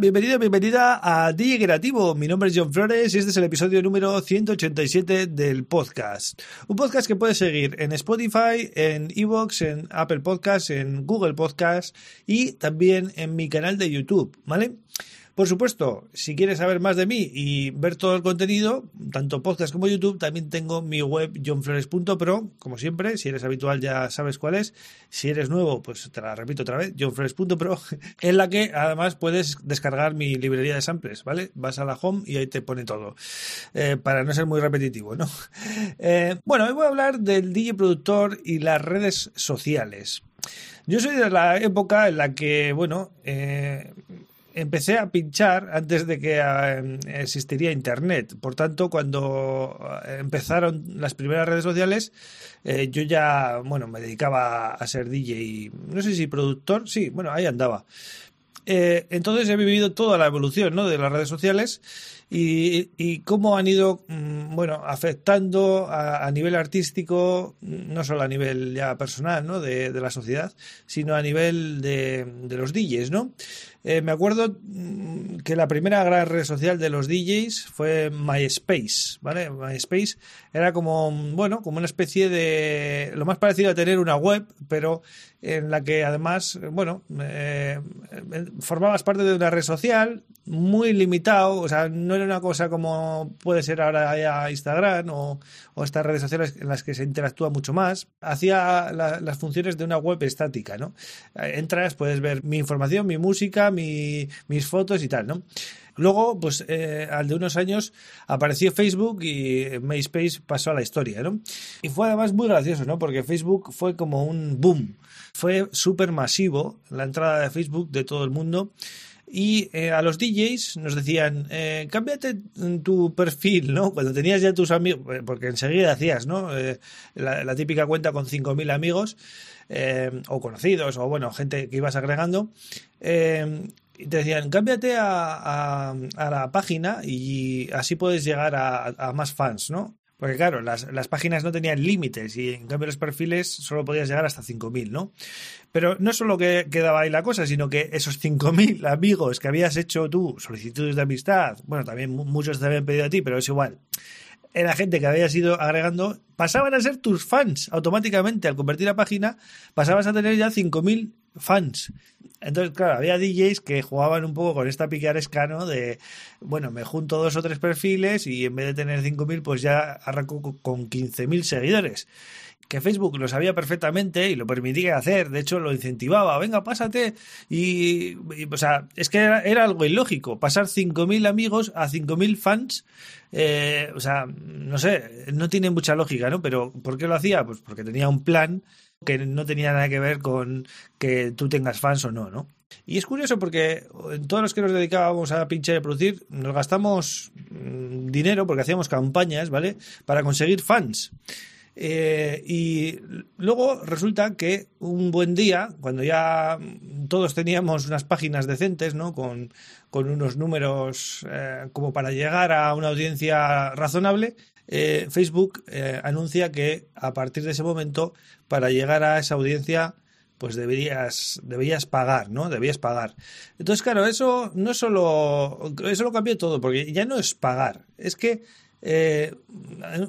Bienvenido, bienvenida a DJ Creativo. Mi nombre es John Flores y este es el episodio número 187 del podcast. Un podcast que puedes seguir en Spotify, en Evox, en Apple Podcasts, en Google Podcasts y también en mi canal de YouTube, ¿vale? Por supuesto, si quieres saber más de mí y ver todo el contenido, tanto podcast como YouTube, también tengo mi web johnflores.pro, como siempre, si eres habitual ya sabes cuál es, si eres nuevo, pues te la repito otra vez, johnflores.pro, en la que además puedes descargar mi librería de samples, ¿vale? Vas a la home y ahí te pone todo, eh, para no ser muy repetitivo, ¿no? Eh, bueno, hoy voy a hablar del DJ productor y las redes sociales. Yo soy de la época en la que, bueno, eh, empecé a pinchar antes de que eh, existiría Internet. Por tanto, cuando eh, empezaron las primeras redes sociales, eh, yo ya, bueno, me dedicaba a ser DJ, no sé si productor, sí, bueno, ahí andaba. entonces he vivido toda la evolución ¿no? de las redes sociales y, cómo han ido, mm, bueno, afectando a, nivel artístico, no solo a nivel ya personal, ¿no? De, la sociedad, sino a nivel de, de los DJs, ¿no? Eh, me acuerdo mm, que la primera gran red social de los DJs fue MySpace, ¿vale? MySpace era como, bueno, como una especie de, lo más parecido a tener una web, pero en la que además, bueno, eh, formabas parte de una red social muy limitado, o sea, no era una cosa como puede ser ahora Instagram o, o estas redes sociales en las que se interactúa mucho más. Hacía las funciones de una web estática, ¿no? Entras, puedes ver mi información, mi música, mis fotos y tal, ¿no? Luego, pues eh, al de unos años apareció Facebook y MySpace pasó a la historia, ¿no? Y fue además muy gracioso, ¿no? Porque Facebook fue como un boom, fue súper masivo la entrada de Facebook de todo el mundo. Y eh, a los DJs nos decían, eh, cámbiate tu perfil, ¿no? Cuando tenías ya tus amigos, eh, porque enseguida hacías, ¿no? la, la, típica cuenta con 5.000 amigos o conocidos o, bueno, gente que ibas agregando. y te decían, cámbiate a, a, la página y así puedes llegar a más fans, ¿no? Porque claro, las, las, páginas no tenían límites y en cambio los perfiles solo podías llegar hasta 5.000, ¿no? Pero no solo que quedaba ahí la cosa, sino que esos 5.000 amigos que habías hecho tú, solicitudes de amistad, bueno, también muchos te habían pedido a ti, pero es igual, era gente que habías ido agregando, pasaban a ser tus fans automáticamente. Al convertir la página, pasabas a tener ya 5.000 fans. Entonces, claro, había DJs que jugaban un poco con esta picaresca, ¿no? De, bueno, me junto dos o tres perfiles y en vez de tener 5.000, pues ya arranco con 15.000 seguidores. Que Facebook lo sabía perfectamente y lo permitía hacer, de hecho lo incentivaba, venga, pásate. Y, o sea, es que era, algo ilógico, pasar 5.000 amigos a 5.000 fans, eh, o sea, no sé, no tiene mucha lógica, ¿no? Pero ¿por qué lo hacía? Pues porque tenía un plan que no tenía nada que ver con que tú tengas fans o no, ¿no? Y es curioso porque en todos los que nos dedicábamos a pinchar y producir, nos gastamos mm, dinero porque hacíamos campañas, ¿vale? Para conseguir fans. Eh, y luego resulta que un buen día, cuando ya todos teníamos unas páginas decentes, ¿no? Con, unos números eh, como para llegar a una audiencia razonable, eh, Facebook anuncia que a partir de ese momento, para llegar a esa audiencia, pues deberías, deberías pagar, ¿no? Debías pagar. Entonces, claro, eso no solo, eso lo cambió todo, porque ya no es pagar, es que eh,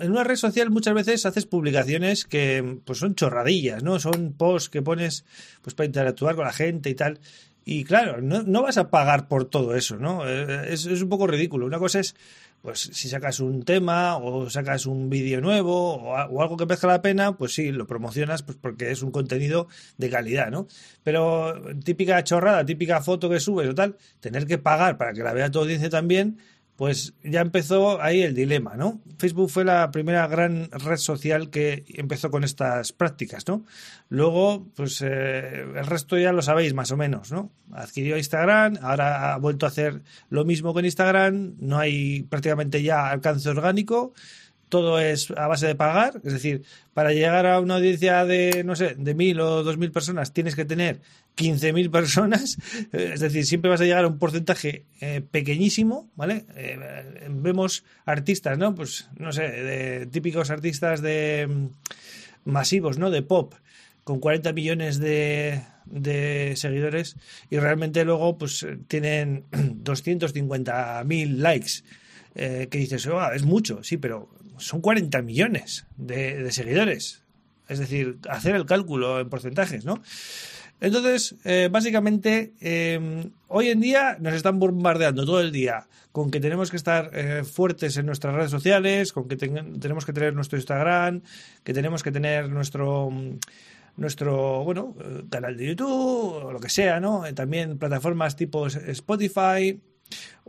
en una red social muchas veces haces publicaciones que pues son chorradillas, ¿no? Son posts que pones pues para interactuar con la gente y tal. Y claro, no, no vas a pagar por todo eso, ¿no? Es, es un poco ridículo. Una cosa es pues si sacas un tema o sacas un vídeo nuevo o, algo que merezca la pena, pues sí, lo promocionas pues porque es un contenido de calidad, ¿no? Pero típica chorrada, típica foto que subes o tal, tener que pagar para que la vea tu audiencia también, pues ya empezó ahí el dilema, ¿no? Facebook fue la primera gran red social que empezó con estas prácticas, ¿no? Luego, pues eh, el resto ya lo sabéis más o menos, ¿no? Adquirió Instagram, ahora ha vuelto a hacer lo mismo con Instagram, no hay prácticamente ya alcance orgánico, todo es a base de pagar, es decir, para llegar a una audiencia de, no sé, de mil o dos mil personas tienes que tener 15.000 personas, es decir, siempre vas a llegar a un porcentaje eh, pequeñísimo, ¿vale? Eh, vemos artistas, ¿no? Pues, no sé, de, típicos artistas de mm, masivos, ¿no? De pop, con 40 millones de, de seguidores y realmente luego pues tienen 250.000 likes. Eh, que dices, oh, es mucho, sí, pero son 40 millones de, seguidores. Es decir, hacer el cálculo en porcentajes, ¿no? Entonces, eh, básicamente, eh, hoy en día nos están bombardeando todo el día con que tenemos que estar eh, fuertes en nuestras redes sociales, con que tenemos que tener nuestro Instagram, que tenemos que tener nuestro nuestro bueno canal de YouTube o lo que sea, ¿no? También plataformas tipo Spotify,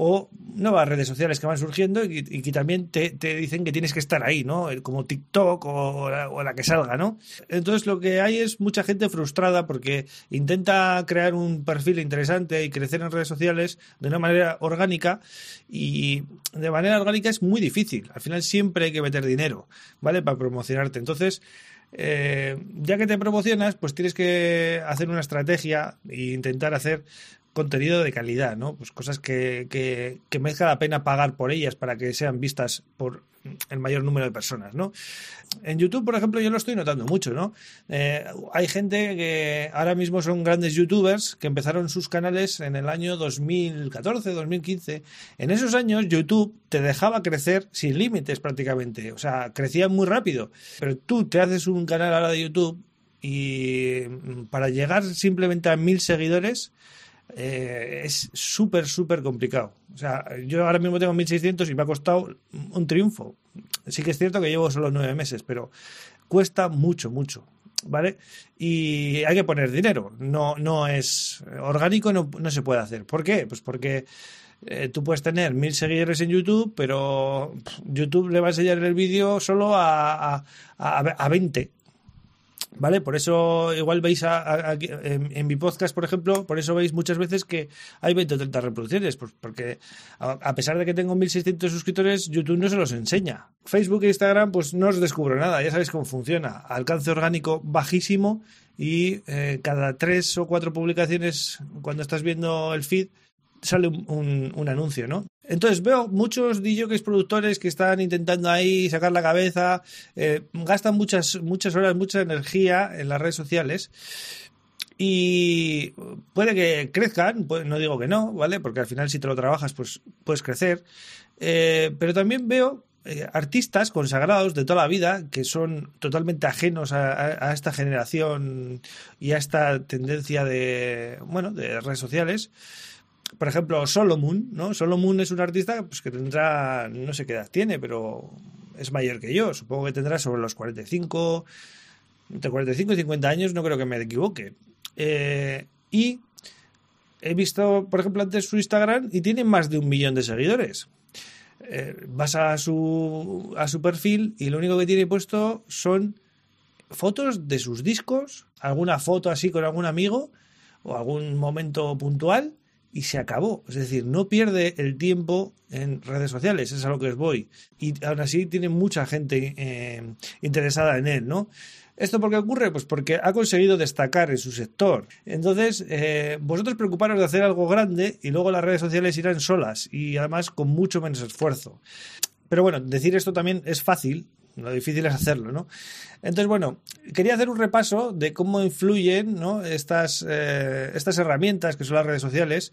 o nuevas redes sociales que van surgiendo y, que también te, dicen que tienes que estar ahí, ¿no? Como TikTok o la, que salga, ¿no? Entonces lo que hay es mucha gente frustrada porque intenta crear un perfil interesante y crecer en redes sociales de una manera orgánica y de manera orgánica es muy difícil. Al final siempre hay que meter dinero, ¿vale? Para promocionarte. Entonces... Eh, ya que te promocionas, pues tienes que hacer una estrategia e intentar hacer contenido de calidad, ¿no? Pues cosas que, que, merezca la pena pagar por ellas para que sean vistas por el mayor número de personas, ¿no? En YouTube, por ejemplo, yo lo estoy notando mucho, ¿no? Eh, hay gente que ahora mismo son grandes youtubers que empezaron sus canales en el año 2014, 2015. En esos años YouTube te dejaba crecer sin límites prácticamente, o sea, crecía muy rápido. Pero tú te haces un canal ahora de YouTube y para llegar simplemente a mil seguidores eh, es súper, súper complicado. O sea, yo ahora mismo tengo 1600 y me ha costado un triunfo. Sí que es cierto que llevo solo nueve meses, pero cuesta mucho, mucho. ¿Vale? Y hay que poner dinero. No, no es orgánico, no, no se puede hacer. ¿Por qué? Pues porque eh, tú puedes tener mil seguidores en YouTube, pero YouTube le va a enseñar el vídeo solo a, a, a, a 20 ¿Vale? Por eso igual veis en, mi podcast, por ejemplo, por eso veis muchas veces que hay 20 o 30 reproducciones, pues porque a, pesar de que tengo 1.600 suscriptores, YouTube no se los enseña. Facebook e Instagram, pues no os descubro nada, ya sabéis cómo funciona. Alcance orgánico bajísimo y eh, cada tres o cuatro publicaciones, cuando estás viendo el feed, sale un, un, anuncio, ¿no? Entonces veo muchos DJs productores que están intentando ahí sacar la cabeza, eh, gastan muchas, muchas horas, mucha energía en las redes sociales y puede que crezcan, no digo que no, ¿vale? Porque al final si te lo trabajas pues puedes crecer, eh, pero también veo eh, artistas consagrados de toda la vida que son totalmente ajenos a, a, esta generación y a esta tendencia de, bueno, de redes sociales por ejemplo, Solomon, ¿no? Solomon es un artista pues, que tendrá, no sé qué edad tiene, pero es mayor que yo. Supongo que tendrá sobre los 45, entre 45 y 50 años, no creo que me equivoque. Eh, y he visto, por ejemplo, antes su Instagram y tiene más de un millón de seguidores. Eh, vas a su, a su perfil y lo único que tiene puesto son fotos de sus discos, alguna foto así con algún amigo o algún momento puntual y se acabó. Es decir, no pierde el tiempo en redes sociales, es a lo que os voy. Y aún así tiene mucha gente eh, interesada en él, ¿no? ¿Esto por qué ocurre? Pues porque ha conseguido destacar en su sector. Entonces, eh, vosotros preocuparos de hacer algo grande y luego las redes sociales irán solas y además con mucho menos esfuerzo. Pero bueno, decir esto también es fácil, lo difícil es hacerlo, ¿no? Entonces, bueno, quería hacer un repaso de cómo influyen ¿no? estas, eh, estas herramientas que son las redes sociales,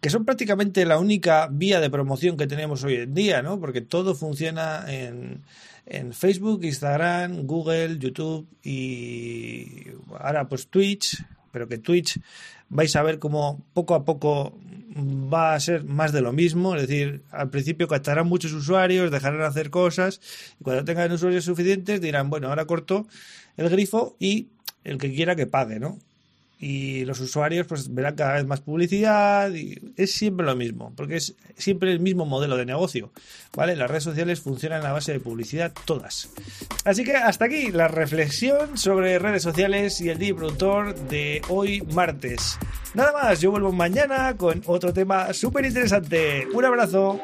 que son prácticamente la única vía de promoción que tenemos hoy en día, ¿no? Porque todo funciona en, en Facebook, Instagram, Google, YouTube y ahora pues Twitch, pero que Twitch vais a ver cómo poco a poco va a ser más de lo mismo, es decir, al principio captarán muchos usuarios, dejarán hacer cosas y cuando tengan usuarios suficientes dirán, bueno, ahora corto el grifo y el que quiera que pague, ¿no? Y los usuarios pues verán cada vez más publicidad y es siempre lo mismo, porque es siempre el mismo modelo de negocio, ¿vale? Las redes sociales funcionan a base de publicidad todas. Así que hasta aquí la reflexión sobre redes sociales y el día productor de hoy martes. Nada más, yo vuelvo mañana con otro tema súper interesante. Un abrazo.